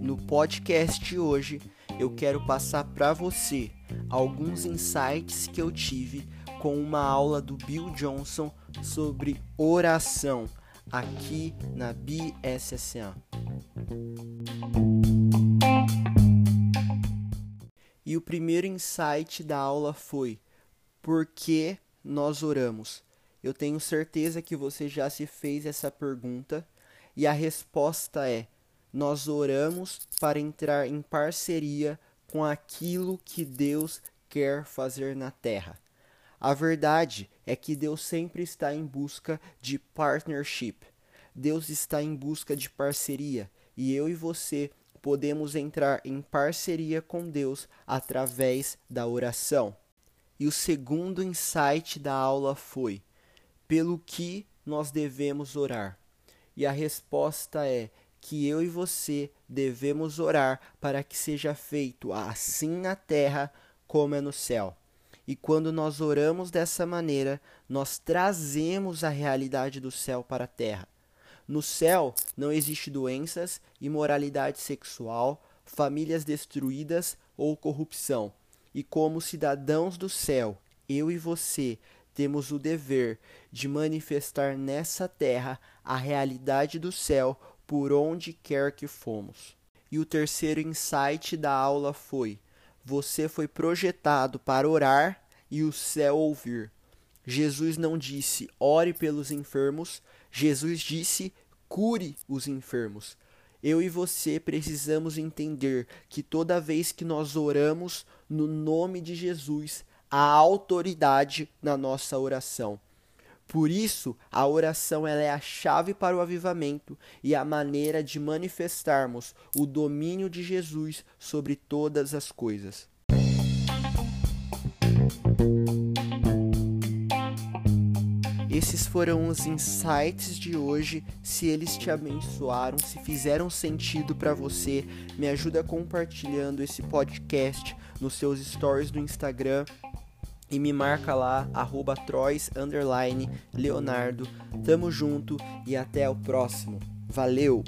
No podcast de hoje, eu quero passar para você alguns insights que eu tive com uma aula do Bill Johnson sobre oração aqui na BSSA. E o primeiro insight da aula foi: por que nós oramos? Eu tenho certeza que você já se fez essa pergunta e a resposta é: nós oramos para entrar em parceria com aquilo que Deus quer fazer na terra. A verdade é que Deus sempre está em busca de partnership. Deus está em busca de parceria e eu e você podemos entrar em parceria com Deus através da oração. E o segundo insight da aula foi: pelo que nós devemos orar? E a resposta é que eu e você devemos orar para que seja feito assim na terra como é no céu. E quando nós oramos dessa maneira, nós trazemos a realidade do céu para a terra. No céu não existe doenças, imoralidade sexual, famílias destruídas ou corrupção. E como cidadãos do céu, eu e você temos o dever de manifestar nessa terra a realidade do céu por onde quer que fomos. E o terceiro insight da aula foi: você foi projetado para orar e o céu ouvir. Jesus não disse ore pelos enfermos, Jesus disse cure os enfermos. Eu e você precisamos entender que toda vez que nós oramos no nome de Jesus, há autoridade na nossa oração. Por isso, a oração ela é a chave para o avivamento e a maneira de manifestarmos o domínio de Jesus sobre todas as coisas. Esses foram os insights de hoje. Se eles te abençoaram, se fizeram sentido para você, me ajuda compartilhando esse podcast nos seus stories do Instagram e me marca lá, arroba Trois, Leonardo. Tamo junto e até o próximo. Valeu!